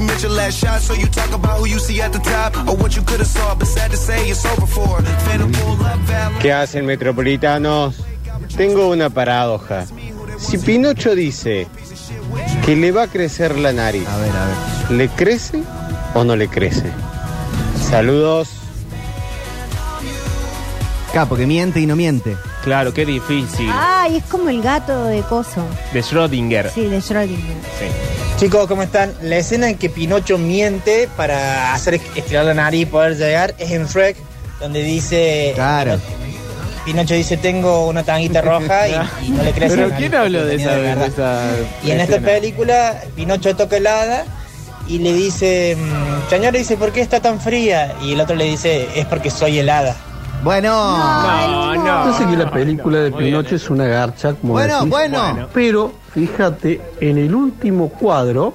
you missed your last shot, so you talk about who you see at the top or what you could have saw. But sad to say, it's over for. Phantom pull up, valid. ¿Qué hacen metropolitanos? Tengo una paradoja. Si Pinocho dice que le va a crecer la nariz, A ver, a ver. ¿le crece o no le crece? Saludos. Claro, porque miente y no miente. Claro, qué difícil. Ay, es como el gato de coso. De Schrödinger. Sí, de Schrödinger. Sí. Chicos, ¿cómo están? La escena en que Pinocho miente para hacer estirar la nariz y poder llegar es en Shrek, donde dice... Claro. Pinocho dice, tengo una tanguita roja y, y no le crece Pero ¿quién habló de esa, de verdad. esa Y en esta película, Pinocho toca el hada y le dice, mm, señor, dice, ¿por qué está tan fría? Y el otro le dice, es porque soy helada. Bueno. No, no. Yo sé que la película de Pinocho es una garcha, como Bueno, decís, bueno. pero fíjate, en el último cuadro,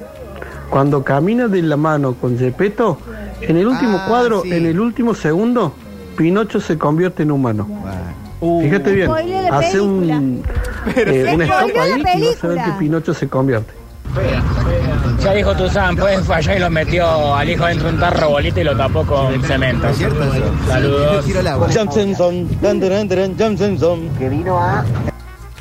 cuando camina de la mano con Gepetto, en el último Ah, cuadro, sí. en el último segundo, Pinocho se convierte en humano. Bueno. Fíjate bien, Spoiler de hace un, eh, un Spoiler stop de ahí y vas a ver película. que Pinocho se convierte. Ya dijo Tuzán, pues falló y lo metió al hijo dentro de un tarro bolita y lo tapó con cemento. ¿Es cierto eso? Saludos. Yo tiro el agua. Johnson, dan, dan, dan, Johnson.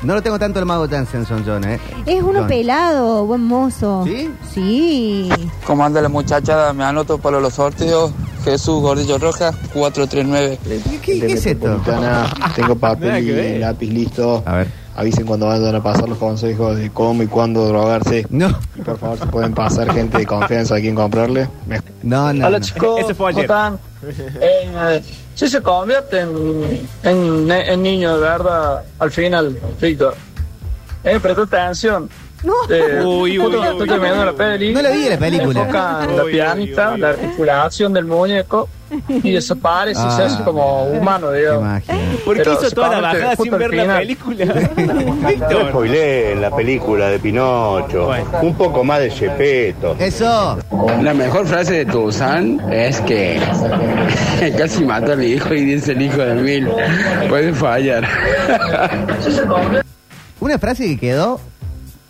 No lo tengo tanto el mago Jansenson, John, ¿eh? Es uno John. pelado, buen mozo. ¿Sí? Sí. ¿Cómo anda la muchachada? Me anoto para los sorteos. Jesús Gordillo Roja, 439. ¿Qué, qué- qué es esto? tengo papel que y lápiz listo. A ver. Avisen cuando vayan a pasar los consejos de cómo y cuándo drogarse. No, Y por favor, si pueden pasar gente de confianza a quien comprarle. No, no. Hola no. chicos, Ese fue ayer. ¿cómo están? Eh, si se convierte en, en, en niño de verdad al final, Víctor. Eh, presta atención. No. Eh, Uy, uy, uy, estoy terminando la peli. No la vi la película. Enfocan la pianista, uy, uy. la articulación del muñeco y desaparece y se Ah. hace como humano, digamos. ¿Por qué hizo toda la bajada sin ver la final. película? Víctor. spoilé la película de Pinocho. Bueno. Un poco más de Chepeto. Eso. La mejor frase de Tuzán es que casi mata a mi hijo y dice el hijo de mil. Puede fallar. Una frase que quedó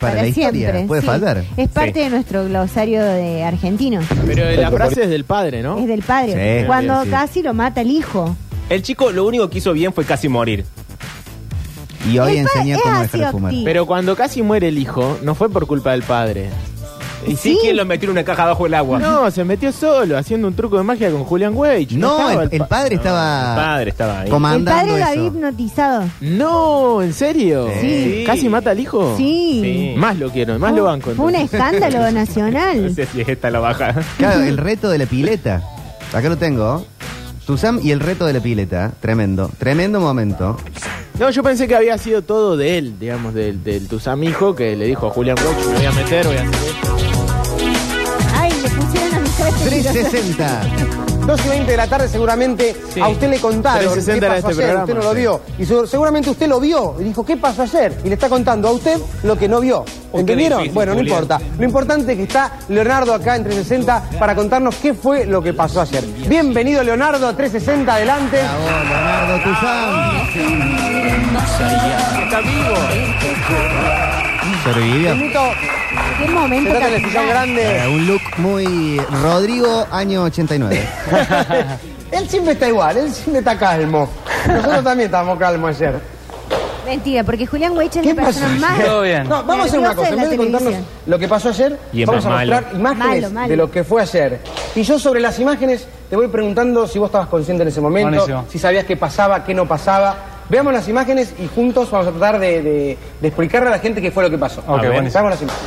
para, la historia. Puede sí. faltar. Es parte Sí. de nuestro glosario de argentino. Pero la frase es del padre, ¿no? Es del padre. Sí, Cuando casi lo mata el hijo. El chico lo único que hizo bien fue casi morir. Y hoy enseña es cómo dejar de fumar. Pero cuando casi muere el hijo, no fue por culpa del padre. ¿Y sí, Sí. quién lo metió en una caja bajo el agua? No, se metió solo, haciendo un truco de magia con Julian Wage. No, el- el pa- padre estaba El padre estaba ahí. El Comandando padre lo había hipnotizado. No, ¿en serio? Sí. ¿Casi mata al hijo? Sí. Más lo quiero, más lo banco. Fue un escándalo No nacional. sé si es esta la baja. Claro, el reto de la pileta. Acá lo tengo. Susam y el reto de la pileta. Tremendo. Tremendo momento. No, yo pensé que había sido todo de él, digamos, del, del Tusam hijo, que le dijo a Julian Wage, me voy a meter, voy a hacer 360. 2 y 20 de la tarde seguramente Sí. a usted le contaron 360 qué era pasó este ayer, programa, usted no lo sí. vio. Y su- seguramente usted lo vio y dijo, ¿qué pasó ayer? Y le está contando a usted lo que no vio. qué ¿Entendieron? difícil, bueno, no Julián. importa. Lo importante es que está Leonardo acá en 360 para contarnos qué fue lo que pasó ayer. Bienvenido Leonardo, 360, adelante. Bravo, Leonardo Tuzán. Está vivo. Sobrevivió. Qué momento sillón. Eh, un look muy Rodrigo, año 89. él siempre está igual, él siempre está calmo. Nosotros también estábamos calmos ayer. Mentira, porque Julián Weich es ¿Qué la persona más. Todo bien. No, vamos a hacer una cosa. En vez de contarnos lo que pasó ayer, Y es vamos a más malo. mostrar imágenes Malo, malo. de lo que fue ayer. Y yo sobre las imágenes te voy preguntando si vos estabas consciente en ese momento, Buenísimo. si sabías qué pasaba, qué no pasaba. Veamos las imágenes y juntos vamos a tratar de, de- de explicarle a la gente qué fue lo que pasó. Ok, A ver, buenísimo. Veamos las imágenes.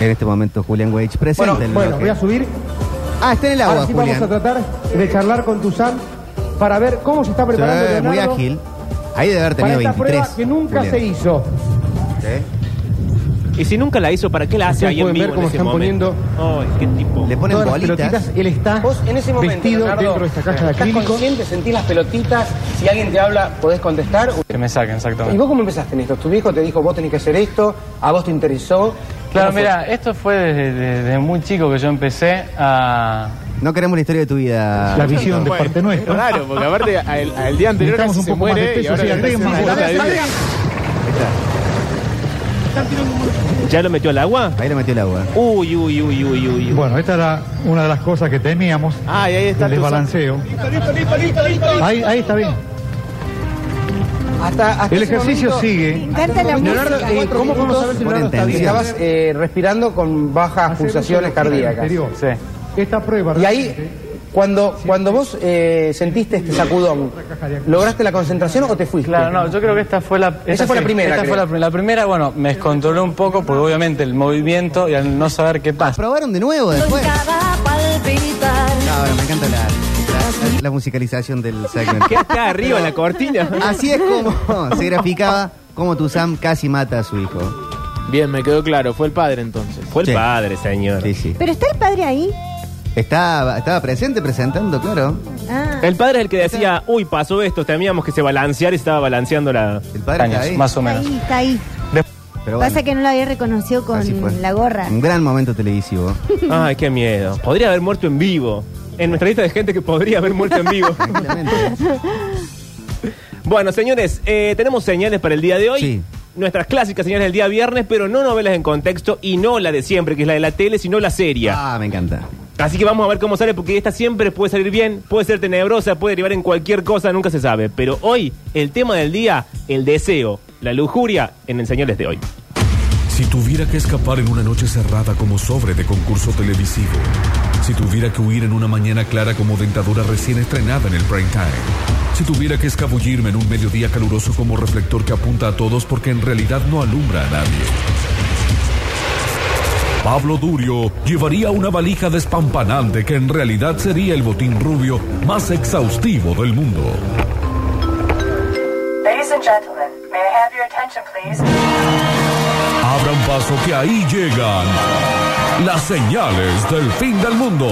En este momento, Julián Wage presente. Bueno, el bueno, voy a subir. Ah, está en el agua, Ahora sí Julián. vamos a tratar de charlar con Tuzán para ver cómo se está preparando muy Leonardo ágil. Ahí debe haber para tenido esta 23. prueba que nunca Julián. se hizo. Y si nunca la hizo, ¿para qué la hace ahí en pueden vivo ver cómo en ese están momento? Ay, qué tipo. Le ponen Todas las bolitas. pelotitas, él está Vos en ese momento, vestido Leonardo, dentro de esta caja de ¿estás acrílico. consciente? ¿Sentís las pelotitas? Si alguien te habla, podés contestar. Que me saquen, ¿Y exactamente. vos cómo empezaste en esto? ¿Tu viejo te dijo, vos tenés que hacer esto? ¿A vos te interesó? Claro, ¿Cómo fue? mira, esto fue desde, desde muy chico que yo empecé a... No queremos la historia de tu vida. La visión de Bueno, parte nuestra. Es raro, porque aparte al, al día anterior Necesitamos casi un se poco más de muere y peso, ahora sí, le agreguen está haciendo. ¿Ya lo metió al agua? Ahí lo metió el agua. Uy, uy, uy, uy, uy. Bueno, esta era una de las cosas que temíamos. Ay, ahí está el desbalanceo. Ahí, ahí está bien. Hasta, hasta El ejercicio momento- sigue. La Leonardo, música. eh, ¿cómo podemos saber si Leonardo está bien? Estabas eh, respirando con bajas pulsaciones cardíacas. Anterior. Esta prueba. Y ahí, cuando, cuando vos eh, sentiste este sacudón, ¿lograste la concentración o te fuiste? Claro, no, yo creo que esta fue la... Esa esta fue la primera, Esta creo. fue la, pri- la primera, bueno, me descontrolé un poco porque obviamente el movimiento y al no saber qué pasa. Probaron de nuevo después. No, bueno, me encanta la, la- la musicalización del segmento. ¿Qué acá arriba en la cortina? Así es como se graficaba cómo Tuzam casi mata a su hijo. Bien, me quedó claro. Fue el padre entonces. Fue el Sí. padre, señor. Sí, sí. Pero está el padre ahí. Estaba, estaba presente presentando, claro. Ah. El padre es el que decía, uy, pasó esto, temíamos que se balanceara y estaba balanceando la... El padre está ahí. más o Está menos. ahí, está ahí. Pero bueno, Pasa que no lo había reconocido así fue. con la gorra. Un gran momento televisivo. Ay, qué miedo. Podría haber muerto en vivo. En nuestra lista de gente que podría haber muerto en vivo. Tranquilamente. bueno, señores, eh, tenemos señales para el día de hoy. Sí. Nuestras clásicas señales del día viernes, pero no novelas en contexto y no la de siempre, que es la de la tele, sino la serie. Ah, me encanta. Así que vamos a ver cómo sale, porque esta siempre puede salir bien, puede ser tenebrosa, puede derivar en cualquier cosa, nunca se sabe. Pero hoy, el tema del día, el deseo, la lujuria, en el señales de hoy. Si tuviera que escapar en una noche cerrada como sobre de concurso televisivo. Si tuviera que huir en una mañana clara como dentadura recién estrenada en el prime time. Si tuviera que escabullirme en un mediodía caluroso como reflector que apunta a todos porque en realidad no alumbra a nadie. Pablo Durio llevaría una valija despampanante que en realidad sería el botín rubio más exhaustivo del mundo. Ladies and gentlemen, may I have your attention, please? Abran paso que ahí llegan las señales del fin del mundo.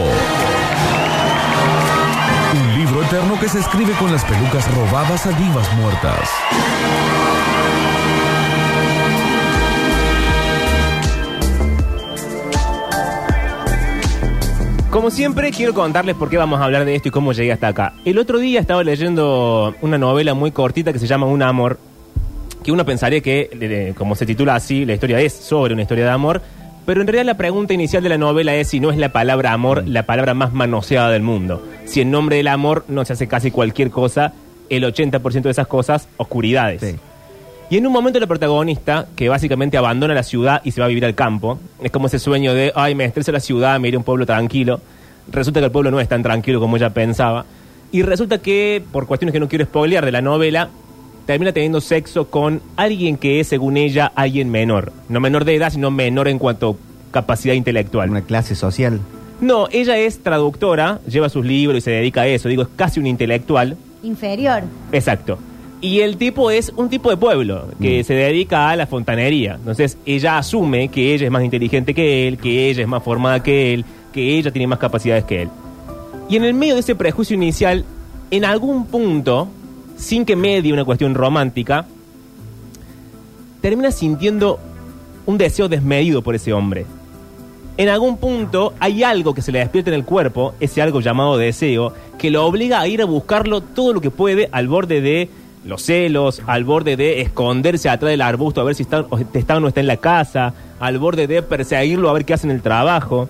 Un libro eterno que se escribe con las pelucas robadas a divas muertas. Como siempre, quiero contarles por qué vamos a hablar de esto y cómo llegué hasta acá. El otro día estaba leyendo una novela muy cortita que se llama Un amor, que uno pensaría que, eh, como se titula así, la historia es sobre una historia de amor, pero en realidad la pregunta inicial de la novela es si no es la palabra amor la palabra más manoseada del mundo. Si en nombre del amor no se hace casi cualquier cosa, el 80% de esas cosas, oscuridades. Y en un momento la protagonista, que básicamente abandona la ciudad y se va a vivir al campo, es como ese sueño de, ay, me estreso la ciudad, me iré a un pueblo tranquilo. Resulta que el pueblo no es tan tranquilo como ella pensaba. Y resulta que, por cuestiones que no quiero spoilear de la novela, termina teniendo sexo con alguien que es, según ella, alguien menor. No menor de edad, sino menor en cuanto a capacidad intelectual. Una clase social. No, ella es traductora, lleva sus libros y se dedica a eso. Digo, es casi un intelectual. Inferior. Exacto. Y el tipo es un tipo de pueblo que se dedica a la fontanería. Entonces ella asume que ella es más inteligente que él, que ella es más formada que él, que ella tiene más capacidades que él. Y en el medio de ese prejuicio inicial, en algún punto, sin que medie una cuestión romántica, termina sintiendo un deseo desmedido por ese hombre. En algún punto hay algo que se le despierta en el cuerpo, ese algo llamado deseo, que lo obliga a ir a buscarlo todo lo que puede al borde de los celos, al borde de esconderse atrás del arbusto a ver si está o, está o no está en la casa, al borde de perseguirlo a ver qué hace en el trabajo.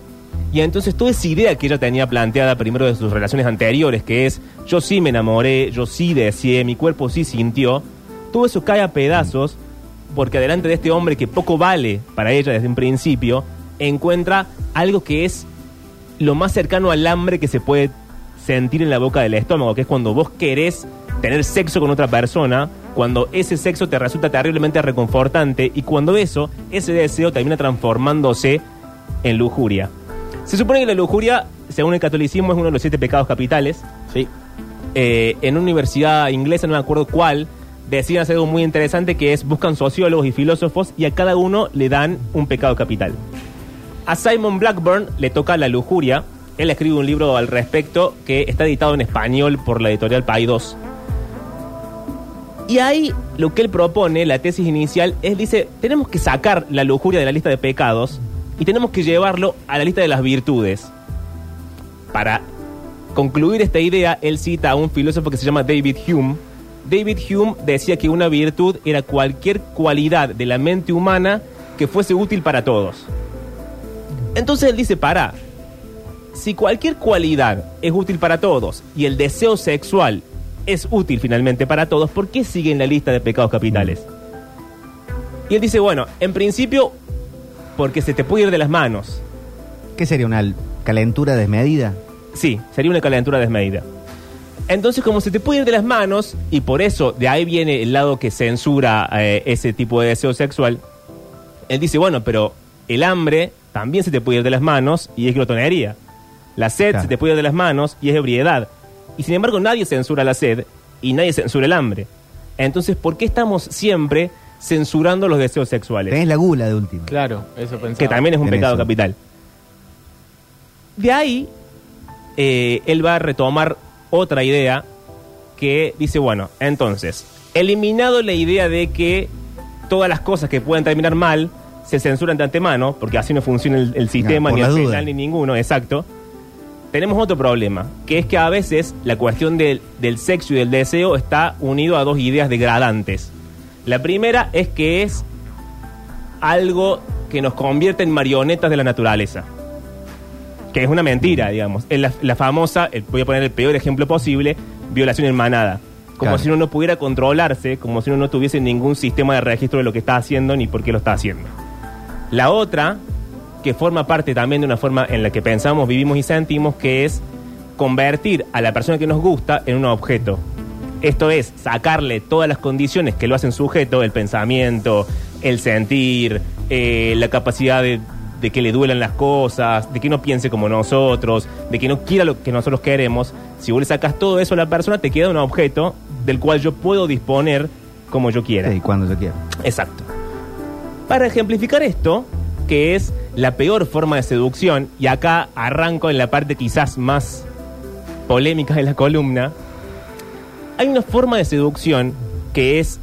Y entonces toda esa idea que ella tenía planteada primero de sus relaciones anteriores, que es yo sí me enamoré, yo sí deseé, mi cuerpo sí sintió, todo eso cae a pedazos porque delante de este hombre que poco vale para ella desde un principio, encuentra algo que es lo más cercano al hambre que se puede sentir en la boca del estómago, que es cuando vos querés tener sexo con otra persona, cuando ese sexo te resulta terriblemente reconfortante y cuando eso, ese deseo termina transformándose en lujuria. Se supone que la lujuria, según el catolicismo, es uno de los siete pecados capitales. Sí. Eh, en una universidad inglesa, no me acuerdo cuál, decían hacer algo muy interesante que es buscan sociólogos y filósofos y a cada uno le dan un pecado capital. A Simon Blackburn le toca la lujuria. Él escribe un libro al respecto que está editado en español por la editorial Paidós. Y ahí lo que él propone, la tesis inicial, es, dice, tenemos que sacar la lujuria de la lista de pecados y tenemos que llevarlo a la lista de las virtudes. Para concluir esta idea, él cita a un filósofo que se llama David Hume. David Hume decía que una virtud era cualquier cualidad de la mente humana que fuese útil para todos. Entonces él dice, para, si cualquier cualidad es útil para todos y el deseo sexual es útil finalmente para todos, ¿por qué sigue en la lista de pecados capitales? Y él dice, bueno, en principio, porque se te puede ir de las manos. ¿Qué sería una calentura desmedida? Sí, sería una calentura desmedida. Entonces, como se te puede ir de las manos, y por eso de ahí viene el lado que censura eh, ese tipo de deseo sexual, él dice, bueno, pero el hambre también se te puede ir de las manos y es glotonería. La sed Claro. se te puede ir de las manos y es ebriedad. Y sin embargo, nadie censura la sed y nadie censura el hambre. Entonces, ¿por qué estamos siempre censurando los deseos sexuales? Tenés la gula de última. Claro, eso pensaba. que también es un Tenés pecado eso. capital. De ahí, eh, él va a retomar otra idea que dice, bueno, entonces, eliminado la idea de que todas las cosas que puedan terminar mal se censuran de antemano, porque así no funciona el, el sistema, ni el penal, ni ninguno, exacto. Tenemos otro problema, que es que a veces la cuestión del, del sexo y del deseo está unido a dos ideas degradantes. La primera es que es algo que nos convierte en marionetas de la naturaleza. Que es una mentira, digamos. Es la, la famosa, el- voy a poner el peor ejemplo posible, violación en manada. Como Claro. si uno no pudiera controlarse, como si uno no tuviese ningún sistema de registro de lo que está haciendo ni por qué lo está haciendo. La otra, que forma parte también de una forma en la que pensamos, vivimos y sentimos, que es convertir a la persona que nos gusta en un objeto. Esto es, sacarle todas las condiciones que lo hacen sujeto, el pensamiento, el sentir, eh, la capacidad de, de que le duelan las cosas, de que no piense como nosotros, de que no quiera lo que nosotros queremos. Si vos le sacas todo eso a la persona, te queda un objeto del cual yo puedo disponer como yo quiera. Sí, cuando yo quiera. Exacto. Para ejemplificar esto, que es la peor forma de seducción, y acá arranco en la parte quizás más polémica de la columna, hay una forma de seducción que es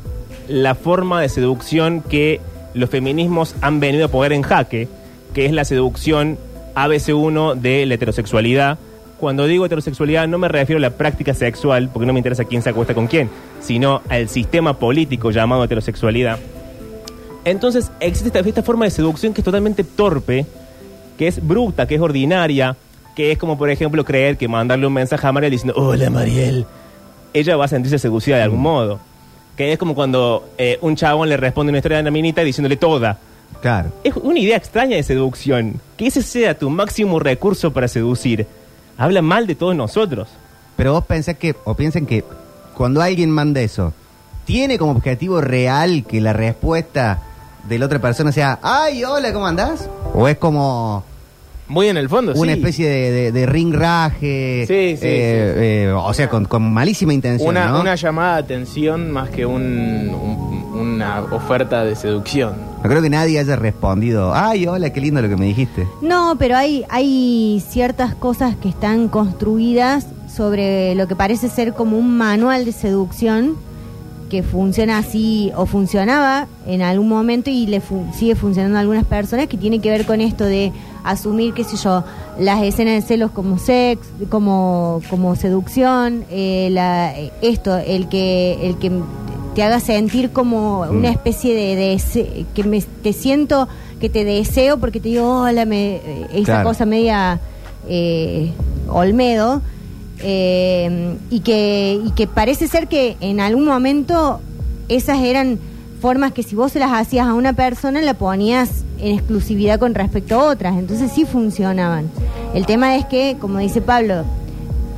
la forma de seducción que los feminismos han venido a poner en jaque, que es la seducción ABC1 de la heterosexualidad. Cuando digo heterosexualidad no me refiero a la práctica sexual, porque no me interesa quién se acuesta con quién, sino al sistema político llamado heterosexualidad. Entonces existe esta, esta forma de seducción que es totalmente torpe, que es bruta, que es ordinaria, que es como por ejemplo creer que mandarle un mensaje a Mariel diciendo, hola Mariel, ella va a sentirse seducida de algún modo. Que es como cuando eh, un chabón le responde una historia de una minita diciéndole toda. Claro. Es una idea extraña de seducción. Que ese sea tu máximo recurso para seducir. Habla mal de todos nosotros. Pero vos pensás que, o piensen que cuando alguien manda eso, ¿tiene como objetivo real que la respuesta de la otra persona sea, ay, hola, ¿cómo andás? ¿O es como Muy en el fondo, una sí. especie de, de, de ringraje? Sí, sí, eh, eh, o sea, con, con malísima intención, Una, ¿no? una llamada de atención más que un, un- una oferta de seducción. No creo que nadie haya respondido, ay, hola, qué lindo lo que me dijiste. No, pero hay, hay ciertas cosas que están construidas sobre lo que parece ser como un manual de seducción que funciona así o funcionaba en algún momento y le fu- sigue funcionando a algunas personas que tiene que ver con esto de asumir, qué sé yo, las escenas de celos como sex, como, como seducción, eh, la- eh, esto, el que, el que te haga sentir como una especie de, de que me, te siento que te deseo porque te digo hola me eh, esa Claro. cosa media eh, Olmedo eh, y que y que parece ser que en algún momento esas eran formas que si vos se las hacías a una persona la ponías en exclusividad con respecto a otras entonces sí funcionaban el tema es que como dice Pablo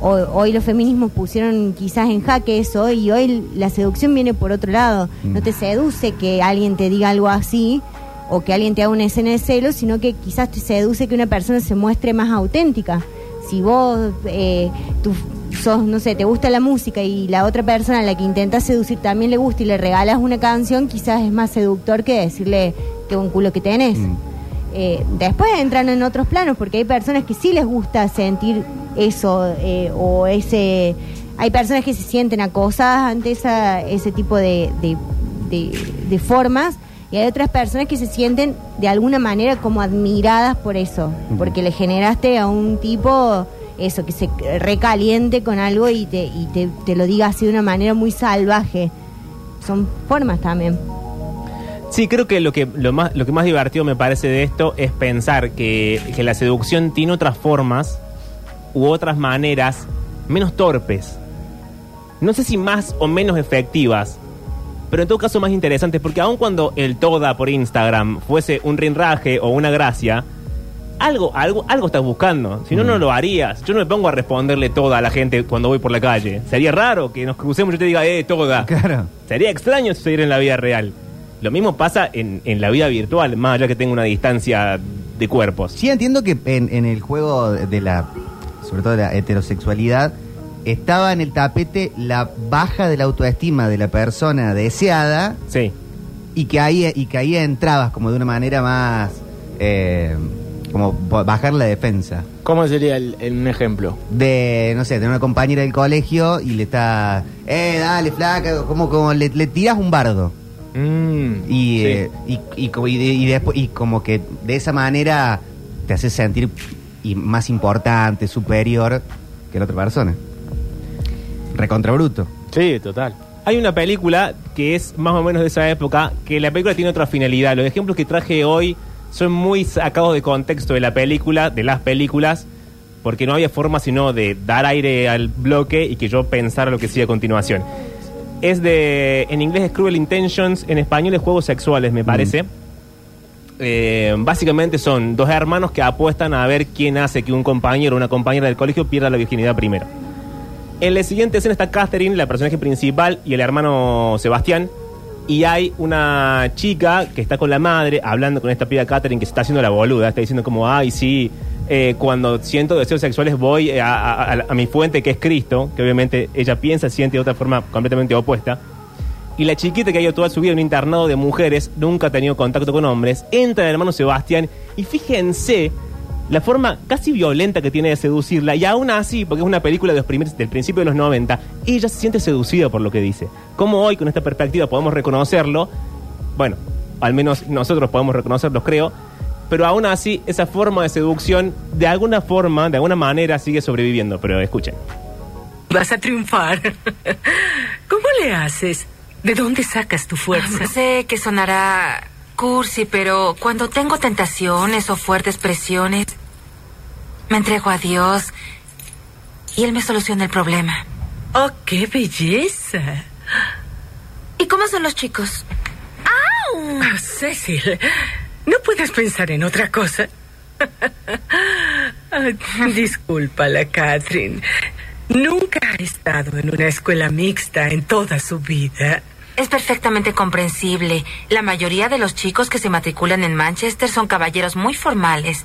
hoy, los feminismos pusieron quizás en jaque eso y hoy la seducción viene por otro lado. No te seduce que alguien te diga algo así o que alguien te haga una escena de celos, sino que quizás te seduce que una persona se muestre más auténtica. Si vos, eh, tú sos, no sé, te gusta la música y la otra persona a la que intentas seducir también le gusta y le regalas una canción, quizás es más seductor que decirle qué buen culo que tenés. Eh, después entran en otros planos porque hay personas que sí les gusta sentir eso eh, o ese hay personas que se sienten acosadas ante esa, ese tipo de, de- de- de formas y hay otras personas que se sienten de alguna manera como admiradas por eso porque le generaste a un tipo eso que se recaliente con algo y te, y te, te lo diga así de una manera muy salvaje. Son formas también. Sí, creo que lo que, lo más, lo que más divertido me parece de esto es pensar que, que la seducción tiene otras formas u otras maneras menos torpes. No sé si más o menos efectivas, pero en todo caso más interesantes, porque aun cuando el toda por Instagram fuese un rinraje o una gracia, algo, algo, algo estás buscando. Si no, no lo harías. Yo no me pongo a responderle toda a la gente cuando voy por la calle. Sería raro que nos crucemos y yo te diga, eh, toda. Claro. Sería extraño suceder en la vida real. Lo mismo pasa en, en la vida virtual, más allá que tenga una distancia de cuerpos. Sí, entiendo que en, en el juego de la, sobre todo de la heterosexualidad, estaba en el tapete la baja de la autoestima de la persona deseada. Sí. Y que ahí, y que ahí entrabas como de una manera más, eh, como bajar la defensa. ¿Cómo sería el, el- un ejemplo? De, no sé, de una compañera del colegio y le está, eh, dale, flaca, como, como le, le tiras un bardo. Mm, y, sí. eh, y, y, como- y y después, y como que de esa manera te hace sentir y más importante, superior que la otra persona. Recontra bruto. Sí, total. Hay una película que es más o menos de esa época, que la película tiene otra finalidad. Los ejemplos que traje hoy son muy sacados de contexto de la película, de las películas, porque no había forma sino de dar aire al bloque y que yo pensara lo que sigue a continuación. Es de, en inglés es Cruel Intentions, en español es Juegos Sexuales, me parece. Eh, básicamente son dos hermanos que apuestan a ver quién hace que un compañero o una compañera del colegio pierda la virginidad primero. En la siguiente escena está Catherine, la personaje principal, y el hermano Sebastián. Y hay una chica que está con la madre hablando con esta piba Catherine que se está haciendo la boluda. Está diciendo como, ay, sí, eh, cuando siento deseos sexuales voy eh, a, mi fuente que es Cristo, que obviamente ella piensa, siente de otra forma completamente opuesta. Y la chiquita que ha ido toda su vida en un internado de mujeres, nunca ha tenido contacto con hombres, entra el hermano Sebastián y fíjense la forma casi violenta que tiene de seducirla. Y aún así, porque es una película de los primeros- del principio de los 90, ella se siente seducida por lo que dice. ¿Cómo hoy con esta perspectiva podemos reconocerlo? Bueno, al menos nosotros podemos reconocerlo, creo. Pero aún así, esa forma de seducción, de alguna forma, de alguna manera, sigue sobreviviendo. Pero escuchen. Vas a triunfar. ¿Cómo le haces? ¿De dónde sacas tu fuerza? Sé que sonará cursi, pero cuando tengo tentaciones o fuertes presiones, me entrego a Dios y Él me soluciona el problema. ¡Oh, qué belleza! ¿Y cómo son los chicos? ¡Au! Ah, Cecil, ¿no puedes pensar en otra cosa? Ah, Discúlpala, Catherine. Nunca ha estado en una escuela mixta en toda su vida. Es perfectamente comprensible. La mayoría de los chicos que se matriculan en Manchester son caballeros muy formales.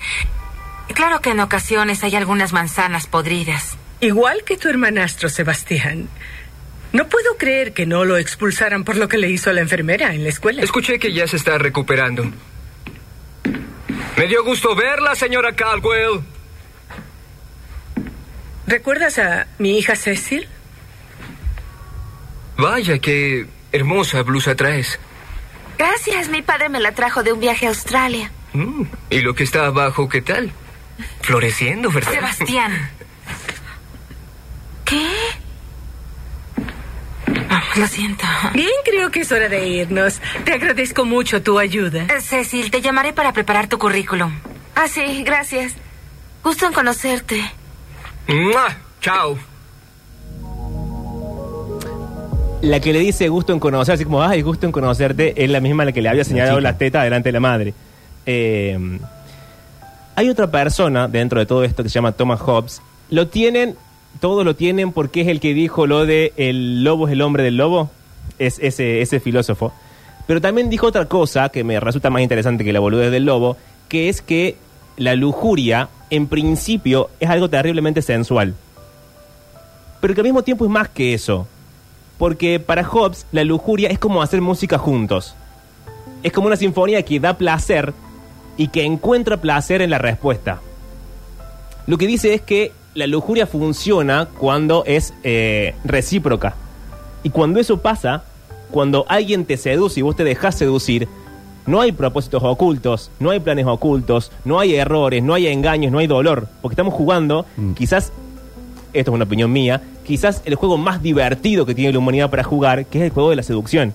Claro que en ocasiones hay algunas manzanas podridas. Igual que tu hermanastro Sebastián. No puedo creer que no lo expulsaran por lo que le hizo a la enfermera en la escuela. Escuché que ya se está recuperando. Me dio gusto verla, señora Caldwell. ¿Recuerdas a mi hija Cecil? Vaya, qué hermosa blusa traes. Gracias, mi padre me la trajo de un viaje a Australia. Mm, ¿Y lo que está abajo, qué tal? Floreciendo, ¿verdad? Sebastián. ¿Qué? Ah, Lo siento. Bien, creo que es hora de irnos. Te agradezco mucho tu ayuda. Eh, Cecil, te llamaré para preparar tu currículum. Ah, sí, gracias. Gusto en conocerte. ¡Mua! Chao. La que le dice gusto en conocer, así como, ay, gusto en conocerte, es la misma a la que le había señalado las tetas delante de la madre. Eh, hay otra persona dentro de todo esto que se llama Thomas Hobbes. Lo tienen, todos lo tienen porque es el que dijo lo de el lobo es el hombre del lobo. Es ese, ese filósofo. Pero también dijo otra cosa que me resulta más interesante que la boludez del lobo, que es que la lujuria, en principio, es algo terriblemente sensual. Pero que al mismo tiempo es más que eso. Porque para Hobbes la lujuria es como hacer música juntos. Es como una sinfonía que da placer y que encuentra placer en la respuesta. Lo que dice es que la lujuria funciona cuando es eh, recíproca. Y cuando eso pasa, cuando alguien te seduce y vos te dejas seducir, no hay propósitos ocultos, no hay planes ocultos, no hay errores, no hay engaños, no hay dolor. Porque estamos jugando, quizás, esto es una opinión mía, quizás el juego más divertido que tiene la humanidad para jugar, que es el juego de la seducción.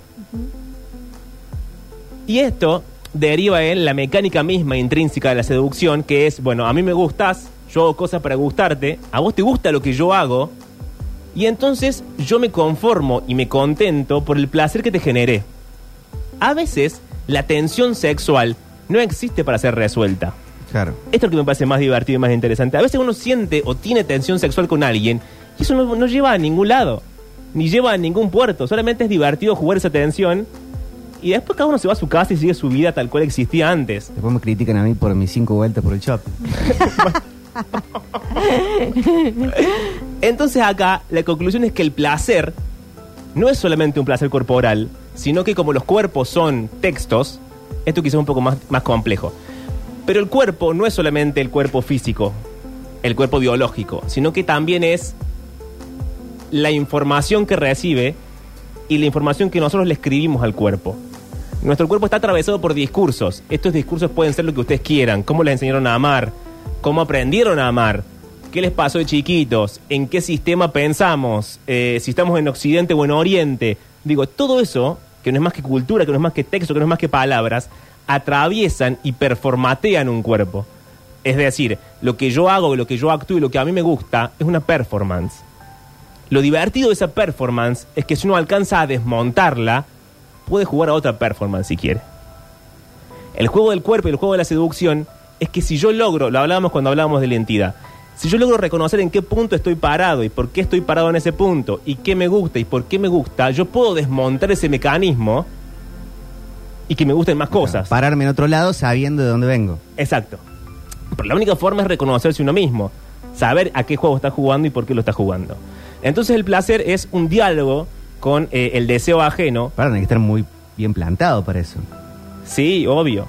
Y esto deriva en la mecánica misma intrínseca de la seducción, que es, bueno, a mí me gustas, yo hago cosas para gustarte, a vos te gusta lo que yo hago, y entonces yo me conformo y me contento por el placer que te generé. A veces la tensión sexual no existe para ser resuelta. Claro. Esto es lo que me parece más divertido y más interesante. A veces uno siente o tiene tensión sexual con alguien y eso no, no lleva a ningún lado, ni lleva a ningún puerto. Solamente es divertido jugar esa tensión y después cada uno se va a su casa y sigue su vida tal cual existía antes. Después me critican a mí por mis cinco vueltas por el shopping. Entonces acá la conclusión es que el placer no es solamente un placer corporal, sino que como los cuerpos son textos, esto quizás es un poco más, más complejo. Pero el cuerpo no es solamente el cuerpo físico, el cuerpo biológico, sino que también es la información que recibe y la información que nosotros le escribimos al cuerpo. Nuestro cuerpo está atravesado por discursos. Estos discursos pueden ser lo que ustedes quieran, cómo les enseñaron a amar, cómo aprendieron a amar, qué les pasó de chiquitos, en qué sistema pensamos, eh, si estamos en Occidente o en Oriente. Digo, todo eso, que no es más que cultura, que no es más que texto, que no es más que palabras, atraviesan y performatean un cuerpo. Es decir, lo que yo hago, lo que yo actúo y lo que a mí me gusta es una performance. Lo divertido de esa performance es que si uno alcanza a desmontarla, puede jugar a otra performance si quiere. El juego del cuerpo y el juego de la seducción es que si yo logro, lo hablábamos cuando hablábamos de la entidad, si yo logro reconocer en qué punto estoy parado y por qué estoy parado en ese punto y qué me gusta y por qué me gusta, yo puedo desmontar ese mecanismo y que me gusten más cosas. Pararme en otro lado sabiendo de dónde vengo. Exacto. Pero la única forma es reconocerse uno mismo, saber a qué juego está jugando y por qué lo está jugando. Entonces el placer es un diálogo con eh, el deseo ajeno. Para, hay que estar muy bien plantado para eso. Sí, obvio.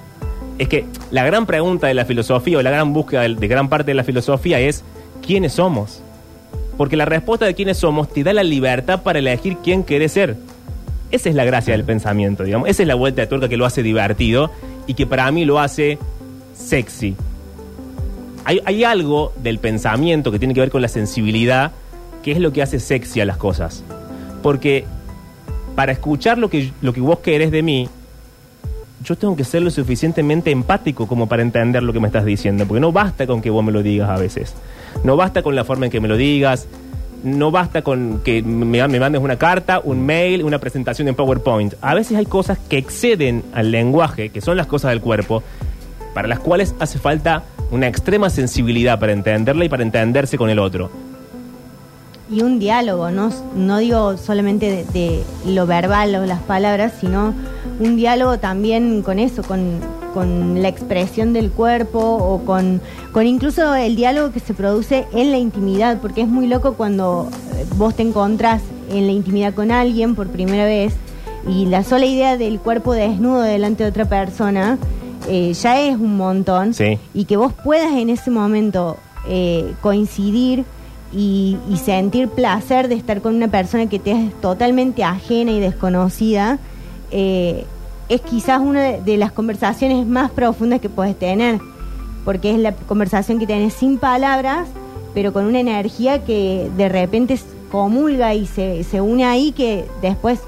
Es que la gran pregunta de la filosofía o la gran búsqueda de, de gran parte de la filosofía es ¿quiénes somos? Porque la respuesta de quiénes somos te da la libertad para elegir quién querés ser. Esa es la gracia del pensamiento, digamos. Esa es la vuelta de tuerca que lo hace divertido y que para mí lo hace sexy. Hay, hay algo del pensamiento que tiene que ver con la sensibilidad que es lo que hace sexy a las cosas. Porque para escuchar lo que, lo que vos querés de mí, yo tengo que ser lo suficientemente empático como para entender lo que me estás diciendo. Porque no basta con que vos me lo digas a veces. No basta con la forma en que me lo digas. No basta con que me, me mandes una carta, un mail, una presentación en PowerPoint. A veces hay cosas que exceden al lenguaje, que son las cosas del cuerpo, para las cuales hace falta una extrema sensibilidad para entenderla y para entenderse con el otro. Y un diálogo, no, no digo solamente de, de lo verbal o las palabras, sino un diálogo también con eso, con, con la expresión del cuerpo o con, con incluso el diálogo que se produce en la intimidad, porque es muy loco cuando eh, vos te encontrás en la intimidad con alguien por primera vez y la sola idea del cuerpo desnudo delante de otra persona eh, ya es un montón Sí. y que vos puedas en ese momento eh, coincidir y, sentir placer de estar con una persona que te es totalmente ajena y desconocida, eh, es quizás una de, las conversaciones más profundas que puedes tener, porque es la conversación que tenés sin palabras, pero con una energía que de repente comulga y se, se une ahí que después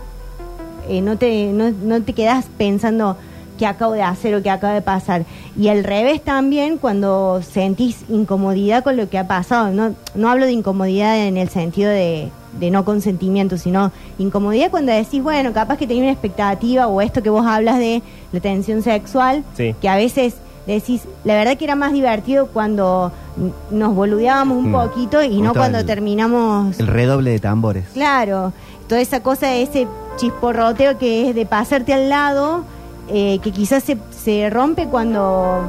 eh, no, te, no, no te quedas pensando qué acabo de hacer o qué acaba de pasar. Y al revés también cuando sentís incomodidad con lo que ha pasado. No, no hablo de incomodidad en el sentido de, de no consentimiento, sino incomodidad cuando decís, bueno, capaz que tenía una expectativa o esto que vos hablas de la tensión sexual, Sí. que a veces decís, la verdad que era más divertido cuando nos boludeábamos un Mm. poquito y ¿Cómo no cuando el- terminamos El redoble de tambores. Claro, toda esa cosa, ese chisporroteo que es de pasarte al lado, eh, que quizás se, se rompe cuando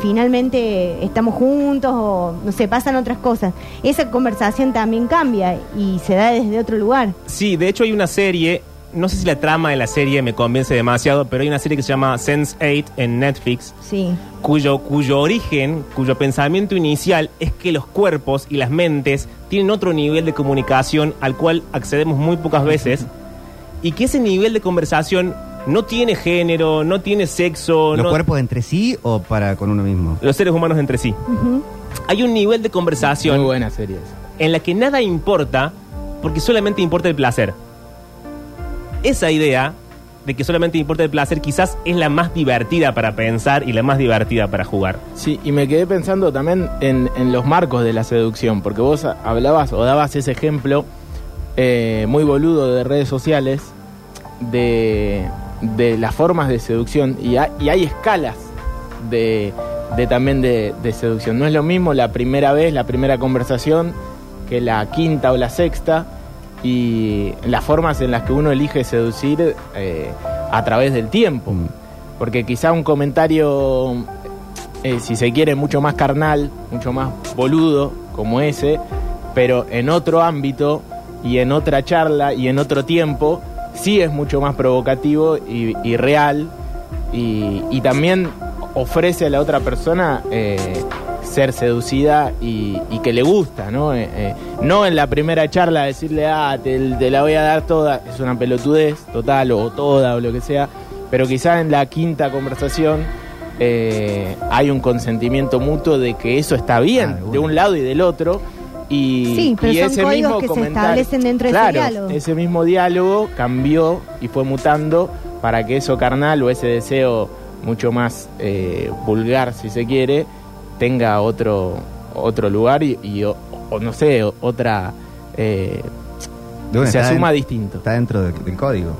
finalmente estamos juntos o no sé, pasan otras cosas. Esa conversación también cambia y se da desde otro lugar. Sí, de hecho hay una serie, no sé si la trama de la serie me convence demasiado, pero hay una serie que se llama Sense8 en Netflix, Sí. cuyo, cuyo origen, cuyo pensamiento inicial es que los cuerpos y las mentes tienen otro nivel de comunicación al cual accedemos muy pocas veces y que ese nivel de conversación no tiene género, no tiene sexo, ¿Los no- cuerpos entre sí o para con uno mismo? los seres humanos entre sí. Hay un nivel de conversación Muy buena serie esa. en la que nada importa porque solamente importa el placer. Esa idea de que solamente importa el placer, quizás es la más divertida para pensar y la más divertida para jugar. Sí, y me quedé pensando también en, en los marcos de la seducción, porque vos hablabas o dabas ese ejemplo eh, muy boludo de redes sociales de, de las formas de seducción y hay, y hay escalas de, de también de, de seducción. No es lo mismo la primera vez, la primera conversación, que la quinta o la sexta y las formas en las que uno elige seducir eh, a través del tiempo. Porque quizá un comentario, eh, si se quiere, mucho más carnal, mucho más boludo como ese, pero en otro ámbito y en otra charla y en otro tiempo, sí es mucho más provocativo y, y real y, y también ofrece a la otra persona eh, ser seducida y, y que le gusta, ¿no? Eh, eh, no en la primera charla decirle, ah, te, te la voy a dar toda, es una pelotudez total o toda o lo que sea, pero quizá en la quinta conversación eh, hay un consentimiento mutuo de que eso está bien, de un lado y del otro. Y, Sí, pero y son ese códigos mismo que se establecen dentro de ese diálogo. Ese mismo diálogo cambió y fue mutando para que eso carnal o ese deseo mucho más eh, vulgar, si se quiere, tenga otro otro lugar y, y o, o no sé, otra eh, Bueno, se asuma en- distinto. Está dentro del, del código.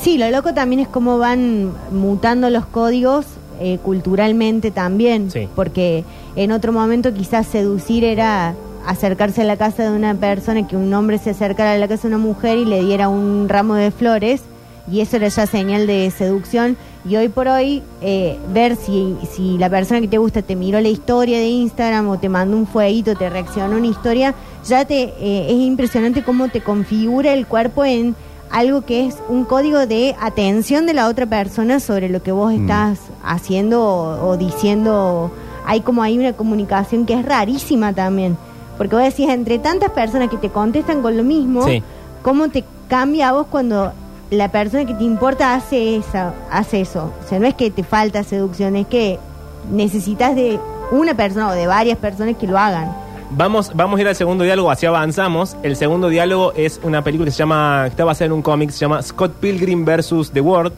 Sí, lo loco también es cómo van mutando los códigos eh, culturalmente también, porque en otro momento quizás seducir era acercarse a la casa de una persona, que un hombre se acercara a la casa de una mujer y le diera un ramo de flores, y eso era ya señal de seducción. Y hoy por hoy, eh, ver si, si la persona que te gusta te miró la historia de Instagram o te mandó un fueguito, te reaccionó una historia, ya te eh, es impresionante cómo te configura el cuerpo en algo que es un código de atención de la otra persona sobre lo que vos estás haciendo o, o diciendo. Hay como hay una comunicación que es rarísima también. Porque vos decís, entre tantas personas que te contestan con lo mismo, Sí. ¿cómo te cambia a vos cuando la persona que te importa hace, esa, hace eso? O sea, no es que te falta seducción, es que necesitas de una persona o de varias personas que lo hagan. Vamos, vamos a ir al segundo diálogo, así avanzamos. El segundo diálogo es una película que se llama, que está basada en un cómic, se llama Scott Pilgrim versus The World.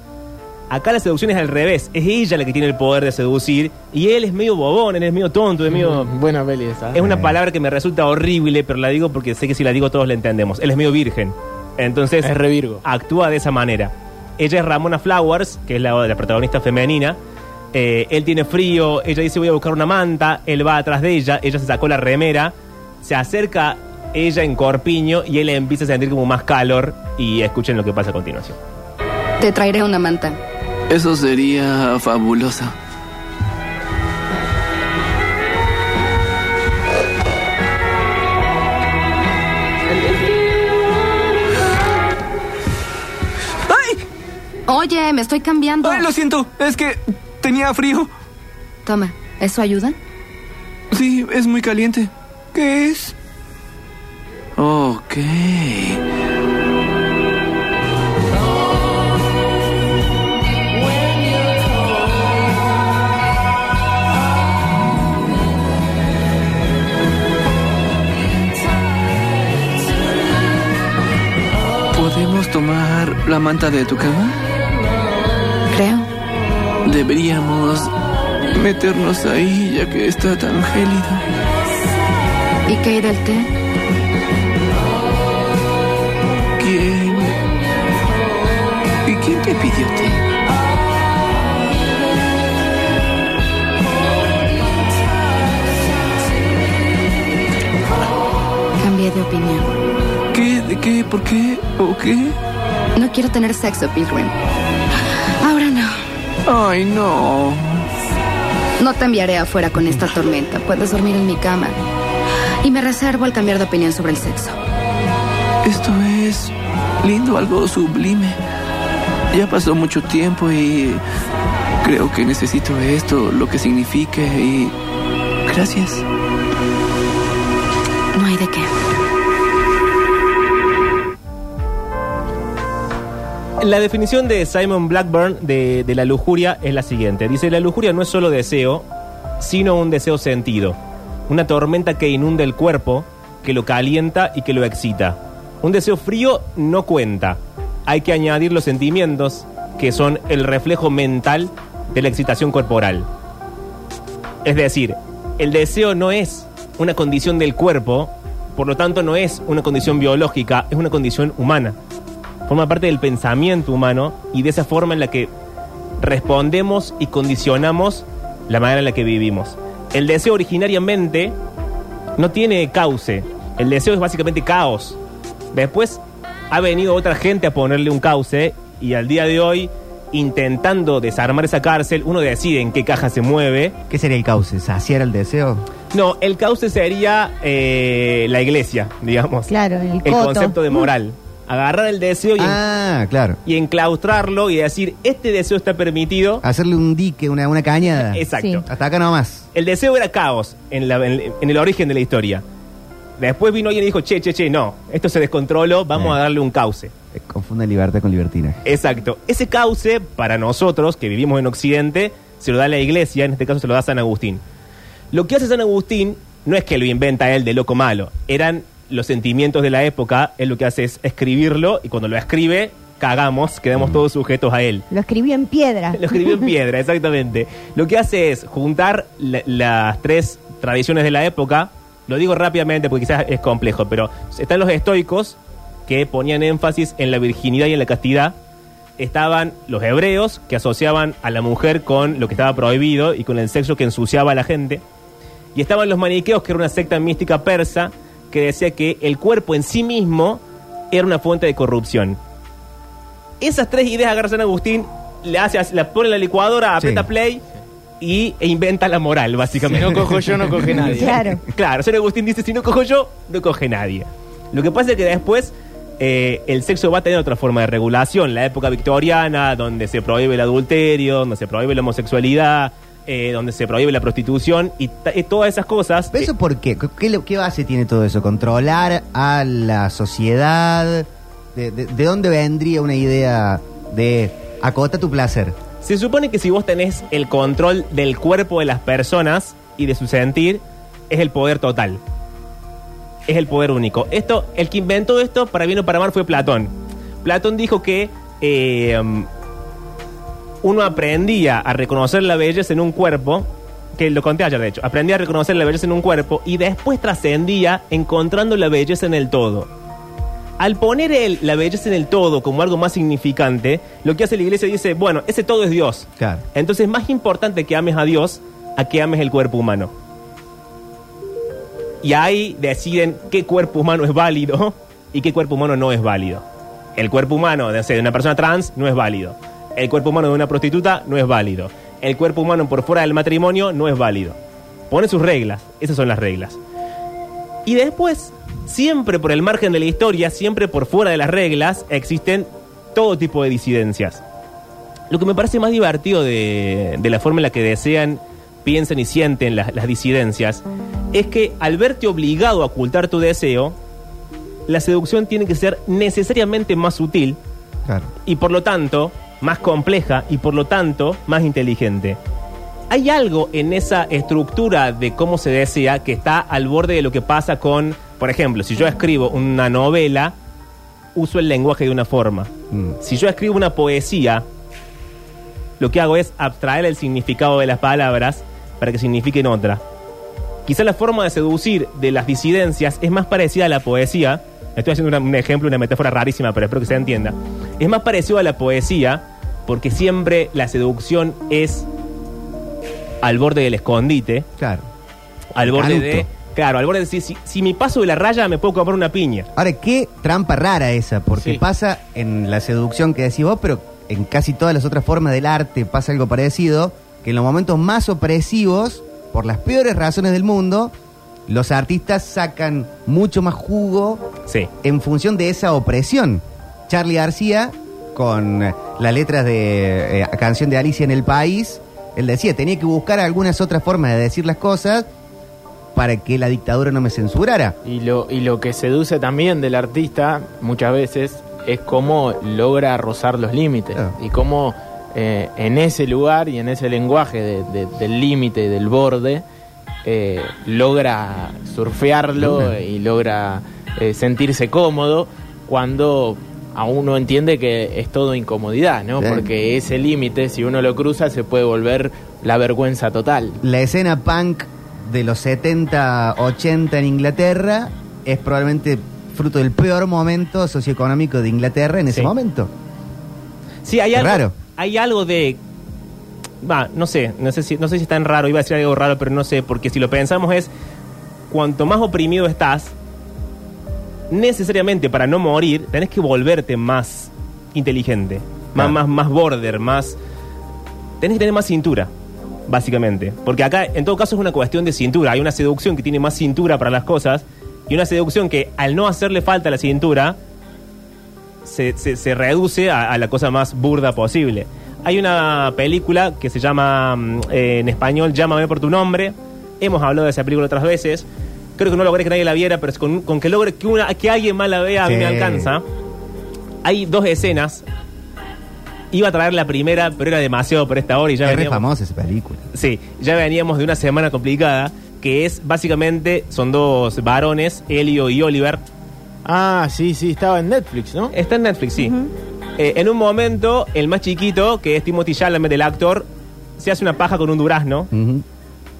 Acá la seducción es al revés, es ella la que tiene el poder de seducir y él es medio bobón, él es medio tonto, es medio... Buena peli esa. Es una palabra que me resulta horrible, pero la digo porque sé que si la digo todos la entendemos. Él es medio virgen. Entonces, Es re virgo. actúa de esa manera. Ella es Ramona Flowers, que es la, la protagonista femenina. Eh, él tiene frío, ella dice voy a buscar una manta, él va atrás de ella, ella se sacó la remera, se acerca ella en corpiño y él empieza a sentir como más calor y escuchen lo que pasa a continuación. Te traeré una manta. Eso sería fabuloso. Oye, me estoy cambiando. Ay, lo siento, es que tenía frío. Toma, ¿eso ayuda? Sí, es muy caliente. ¿Qué es? Ok. ¿Podemos tomar la manta de tu cama? Creo. Deberíamos meternos ahí ya que está tan gélido. ¿Y qué hay del té? ¿Quién? ¿Y quién te pidió té? Cambié de opinión. ¿Qué? ¿De qué? ¿Por qué? ¿O qué? No quiero tener sexo, Pilgrim. Ahora no. Ay, no. No te enviaré afuera con esta tormenta. Puedes dormir en mi cama. Y me reservo al cambiar de opinión sobre el sexo. Esto es lindo, algo sublime. Ya pasó mucho tiempo y creo que necesito esto, lo que signifique y... Gracias. La definición de Simon Blackburn de, la lujuria es la siguiente. Dice, la lujuria no es solo deseo, sino un deseo sentido. Una tormenta que inunda el cuerpo, que lo calienta y que lo excita. Un deseo frío no cuenta. Hay que añadir los sentimientos, que son el reflejo mental de la excitación corporal. Es decir, el deseo no es una condición del cuerpo, por lo tanto no es una condición biológica, es una condición humana. Forma parte del pensamiento humano y de esa forma en la que respondemos y condicionamos la manera en la que vivimos. El deseo originariamente no tiene cauce. El deseo es básicamente caos. Después ha venido otra gente a ponerle un cauce y al día de hoy, intentando desarmar esa cárcel, uno decide en qué caja se mueve. ¿Qué sería el cauce? ¿Saciar el deseo? No, el cauce sería eh, la iglesia, digamos. Claro, el, El coto. concepto de moral. Agarrar el deseo y, Ah, claro. y enclaustrarlo y decir, este deseo está permitido. Hacerle un dique, una, una cañada. Exacto. Hasta acá nomás. El deseo era caos en, la- en- en el origen de la historia. Después vino alguien y dijo, che, che, che, no, esto se descontroló, vamos Sí. a darle un cauce. Eh, Confunde libertad con libertinaje. Exacto. Ese cauce, para nosotros que vivimos en Occidente, se lo da la iglesia, en este caso se lo da San Agustín. Lo que hace San Agustín no es que lo inventa él de loco malo, eran los sentimientos de la época, él lo que hace es escribirlo y cuando lo escribe, cagamos, quedamos todos sujetos a él. Lo escribió en piedra. Lo escribió en piedra, exactamente. Lo que hace es juntar la- las tres tradiciones de la época. Lo digo rápidamente porque quizás es complejo, pero están los estoicos que ponían énfasis en la virginidad y en la castidad. Estaban los hebreos que asociaban a la mujer con lo que estaba prohibido y con el sexo que ensuciaba a la gente. Y estaban los maniqueos, que era una secta mística persa que decía que el cuerpo en sí mismo era una fuente de corrupción. Esas tres ideas agarra San Agustín, le hace, la pone en la licuadora, aprieta play y, e inventa la moral, básicamente. Si no cojo yo, no coge nadie. Claro. Claro, San Agustín dice, si no cojo yo, no coge nadie. Lo que pasa es que después eh, el sexo va a tener otra forma de regulación. La época victoriana, donde se prohíbe el adulterio, donde se prohíbe la homosexualidad, eh, donde se prohíbe la prostitución y, todas esas cosas. ¿Pero eso por qué? ¿Qué, base tiene todo eso? ¿Controlar a la sociedad? ¿De, de- de dónde vendría una idea de acota tu placer? Se supone que si vos tenés el control del cuerpo de las personas y de su sentir, es el poder total. Es el poder único. Esto, el que inventó esto, para bien o para mal, fue Platón. Platón dijo que eh, uno aprendía a reconocer la belleza en un cuerpo, que lo conté ayer de hecho, aprendía a reconocer la belleza en un cuerpo y después trascendía encontrando la belleza en el todo. Al poner él la belleza en el todo como algo más significante, lo que hace la iglesia dice, bueno, ese todo es Dios. Claro. Entonces es más importante que ames a Dios a que ames el cuerpo humano. Y ahí deciden qué cuerpo humano es válido y qué cuerpo humano no es válido. El cuerpo humano de, de una persona trans no es válido. El cuerpo humano de una prostituta no es válido. El cuerpo humano por fuera del matrimonio no es válido. Pone sus reglas. Esas son las reglas. Y después, siempre por el margen de la historia, siempre por fuera de las reglas, existen todo tipo de disidencias. Lo que me parece más divertido de, de la forma en la que desean, piensan y sienten las, las disidencias es que al verte obligado a ocultar tu deseo, la seducción tiene que ser necesariamente más sutil Claro. y por lo tanto más compleja y por lo tanto más inteligente. Hay algo en esa estructura de cómo se desea que está al borde de lo que pasa con, por ejemplo, si yo escribo una novela, uso el lenguaje de una forma. Mm. Si yo escribo una poesía, lo que hago es abstraer el significado de las palabras para que signifiquen otra. Quizá la forma de seducir de las disidencias es más parecida a la poesía. Estoy haciendo una- un ejemplo, una metáfora rarísima, pero espero que se entienda. Es más parecido a la poesía porque siempre la seducción es al borde del escondite. Claro. Al borde Canuto. de. Claro, al borde de decir, si, si mi paso de la raya me puedo comer una piña. Ahora, qué trampa rara esa, porque Sí. pasa en la seducción que decís vos, pero en casi todas las otras formas del arte pasa algo parecido, que en los momentos más opresivos, por las peores razones del mundo, los artistas sacan mucho más jugo Sí. en función de esa opresión. Charlie García, con las letras de eh, canción de Alicia en el País, él decía, tenía que buscar algunas otras formas de decir las cosas para que la dictadura no me censurara. Y lo, y lo que seduce también del artista muchas veces es cómo logra rozar los límites y cómo eh, en ese lugar y en ese lenguaje de- de- del límite y del borde eh, logra surfearlo y logra eh, sentirse cómodo cuando a uno entiende que es todo incomodidad, ¿no? Bien. Porque ese límite, si uno lo cruza, se puede volver la vergüenza total. La escena punk de los 70, 80 en Inglaterra es probablemente fruto del peor momento socioeconómico de Inglaterra en ese Sí. momento. Sí, hay Qué algo, raro. hay algo de. Va, no sé, no sé, si, no sé si es tan raro, iba a decir algo raro, pero no sé, porque si lo pensamos es, cuanto más oprimido estás, necesariamente para no morir, tenés que volverte más inteligente, más, Claro. más, más border, más... Tenés que tener más cintura, básicamente. Porque acá, en todo caso, es una cuestión de cintura. Hay una seducción que tiene más cintura para las cosas y una seducción que, al no hacerle falta la cintura, se, se- se reduce a, a la cosa más burda posible. Hay una película que se llama mm, eh, en español Llámame por tu nombre. Hemos hablado de esa película otras veces. Creo que no logré que nadie la viera, pero es con, con que logre que, una, que alguien más la vea, a mí Sí. me alcanza. Hay dos escenas. Iba a traer la primera, pero era demasiado por esta hora y ya es veníamos, famosa esa película. Sí, ya veníamos de una semana complicada, que es básicamente, son dos varones, Elio y Oliver. Ah, sí, sí, estaba en Netflix, ¿no? Está en Netflix, sí. Eh, en un momento, el más chiquito, que es Timothy Chalamet, el actor, se hace una paja con un durazno. Ujú.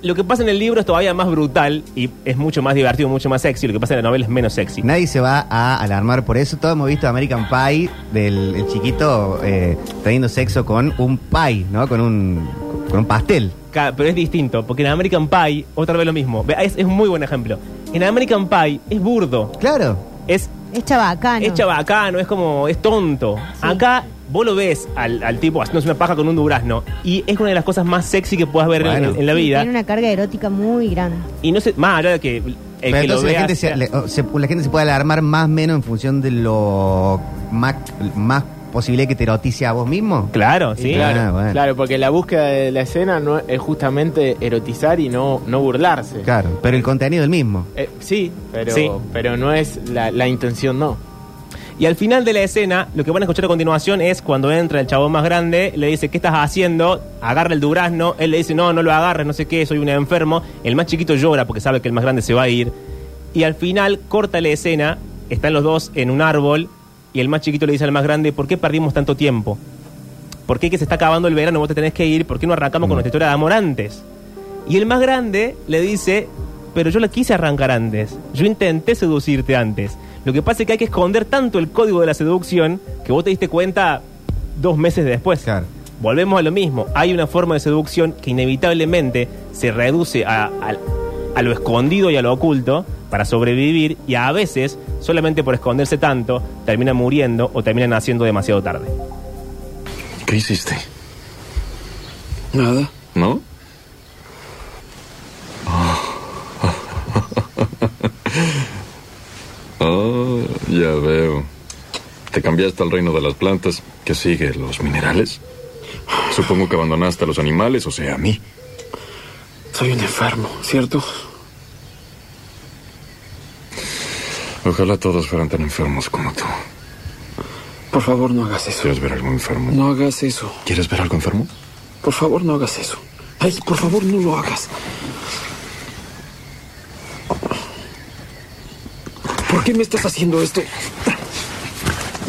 Lo que pasa en el libro es todavía más brutal y es mucho más divertido, mucho más sexy. Lo que pasa en la novela es menos sexy. Nadie se va a alarmar por eso. Todos hemos visto American Pie del el chiquito eh, teniendo sexo con un pie, ¿no? Con un, con un pastel. Ca- Pero es distinto, porque en American Pie, otra vez lo mismo. Ve, Es, es un muy buen ejemplo. En American Pie es burdo. Claro. Es Es chabacano. Es chabacano, es como, es tonto. Acá vos lo ves al, al tipo haciéndose una paja con un durazno y es una de las cosas más sexy que puedas ver en- Bueno. en, en la Sí, vida. Tiene una carga erótica muy grande. Y no sé, más allá de que el Pero que lo entonces la gente, se, le- o se- la gente se puede alarmar más o menos en función de lo más, más posible que te erotice a vos mismo. Claro, sí. Claro, Ah, bueno. claro, porque la búsqueda de la escena no es justamente erotizar y no, no burlarse. Claro, pero el contenido es el mismo. Eh, sí, pero, Sí. pero no es la, la intención, no. Y al final de la escena, lo que van a escuchar a continuación es cuando entra el chabón más grande, le dice, ¿qué estás haciendo? Agarra el durazno, él le dice, no, no lo agarres, no sé qué, soy un enfermo. El más chiquito llora porque sabe que el más grande se va a ir. Y al final corta la escena, están los dos en un árbol y el más chiquito le dice al más grande, ¿por qué perdimos tanto tiempo? ¿Por qué que se está acabando el verano, vos te tenés que ir? ¿Por qué no arrancamos con nuestra historia de amor antes? Y el más grande le dice, pero yo la quise arrancar antes. Yo intenté seducirte antes. Lo que pasa es que hay que esconder tanto el código de la seducción que vos te diste cuenta dos meses después. Volvemos a lo mismo. Hay una forma de seducción que inevitablemente se reduce a, a- a lo escondido y a lo oculto para sobrevivir y a veces, solamente por esconderse tanto, termina muriendo o termina naciendo demasiado tarde. ¿Qué hiciste? Nada. ¿No? Oh, ya veo. Te cambiaste al reino de las plantas. ¿Qué sigue? ¿Los minerales? Supongo que abandonaste a los animales, o sea, a mí. Soy un enfermo, ¿cierto? Ojalá todos fueran tan enfermos como tú. Por favor, no hagas eso. ¿Quieres ver algo enfermo? No hagas eso. ¿Quieres ver algo enfermo? Por favor, no hagas eso. Ay, por favor, no lo hagas. ¿Por qué me estás haciendo esto?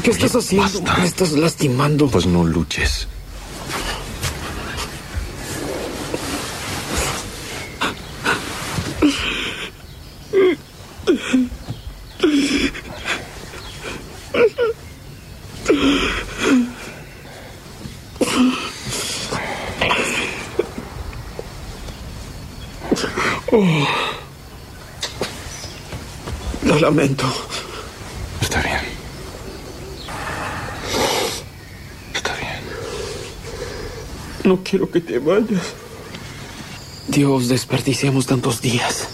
¿Qué estás haciendo? Me estás lastimando. Pues no luches. Oh. Lo lamento. Está bien. No quiero que te vayas. Dios, desperdiciamos tantos días.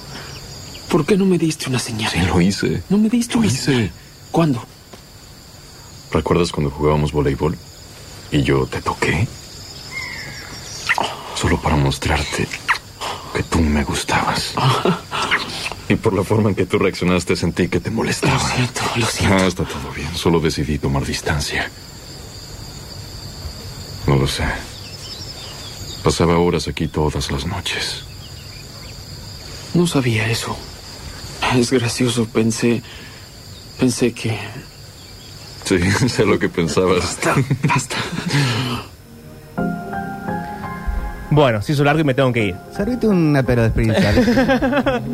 ¿Por qué no me diste una señal? Sí, lo hice. No me diste Lo una hice. señal. ¿Cuándo? ¿Recuerdas cuando jugábamos voleibol? Y yo te toqué. Solo para mostrarte que tú me gustabas. Y por la forma en que tú reaccionaste sentí que te molestaba. Lo siento, lo siento. Ah, está todo bien. Solo decidí tomar distancia. No lo sé. Pasaba horas aquí todas las noches. No sabía eso. Es gracioso, pensé. Pensé que. Sí, sé lo que pensabas. Basta, basta. Bueno, se hizo largo y me tengo que ir. Servite un apero de espiritual.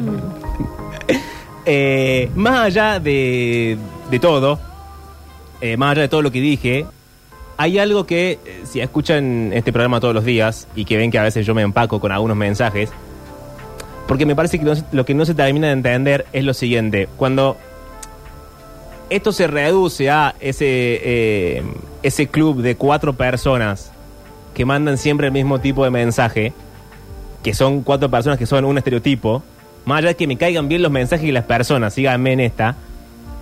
Eh, más allá de, de todo, eh, más allá de todo lo que dije, hay algo que, eh, si escuchan este programa todos los días y que ven que a veces yo me empaco con algunos mensajes, porque me parece que no lo que no se termina de entender es lo siguiente. Cuando esto se reduce a ese, eh, ese club de cuatro personas que mandan siempre el mismo tipo de mensaje, que son cuatro personas que son un estereotipo, más allá de que me caigan bien los mensajes y las personas, síganme en esta,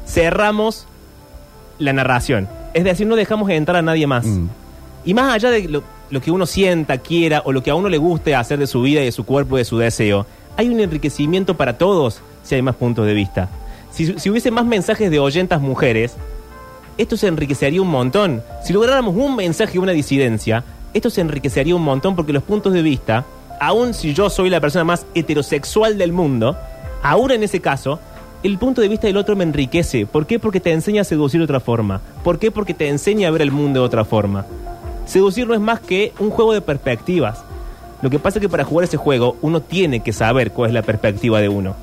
cerramos la narración. Es decir, no dejamos entrar a nadie más. Y más allá de lo, lo que uno sienta, quiera o lo que a uno le guste hacer de su vida y de su cuerpo y de su deseo, hay un enriquecimiento para todos si hay más puntos de vista. Si, si hubiese más mensajes de oyentas mujeres, esto se enriquecería un montón. Si lográramos un mensaje y una disidencia, esto se enriquecería un montón porque los puntos de vista, aun si yo soy la persona más heterosexual del mundo, aún en ese caso, el punto de vista del otro me enriquece. ¿Por qué? Porque te enseña a seducir de otra forma. ¿Por qué? Porque te enseña a ver el mundo de otra forma. Seducir no es más que un juego de perspectivas. Lo que pasa es que para jugar ese juego uno tiene que saber cuál es la perspectiva de uno.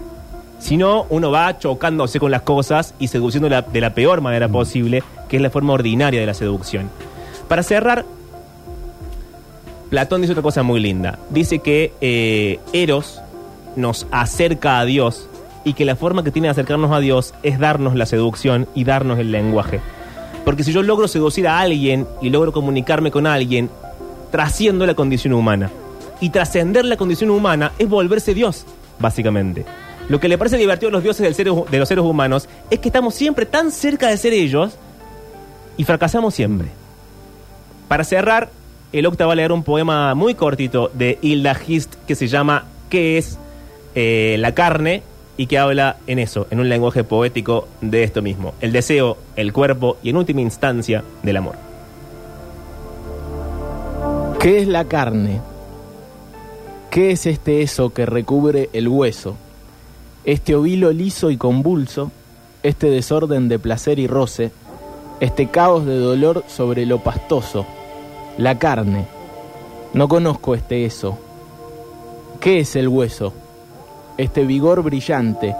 Si no, uno va chocándose con las cosas y seduciendo de la peor manera posible, que es la forma ordinaria de la seducción. Para cerrar, Platón dice otra cosa muy linda. Dice que eh, Eros nos acerca a Dios y que la forma que tiene de acercarnos a Dios es darnos la seducción y darnos el lenguaje. Porque si yo logro seducir a alguien y logro comunicarme con alguien, trasciendo la condición humana. Y trascender la condición humana es volverse Dios, básicamente. Lo que le parece divertido a los dioses del de los seres humanos es que estamos siempre tan cerca de ser ellos y fracasamos siempre. Para cerrar, el Octa va a leer un poema muy cortito de Hilda Hist que se llama ¿Qué es eh, la carne? y que habla en eso, en un lenguaje poético de esto mismo, el deseo, el cuerpo y en última instancia del amor. ¿Qué es la carne? ¿Qué es este eso que recubre el hueso? Este ovilo liso y convulso, este desorden de placer y roce, este caos de dolor sobre lo pastoso, la carne. No conozco este eso. ¿Qué es el hueso? Este vigor brillante,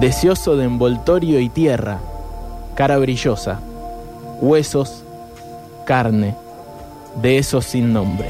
deseoso de envoltorio y tierra, cara brillosa, huesos, carne, de esos sin nombre.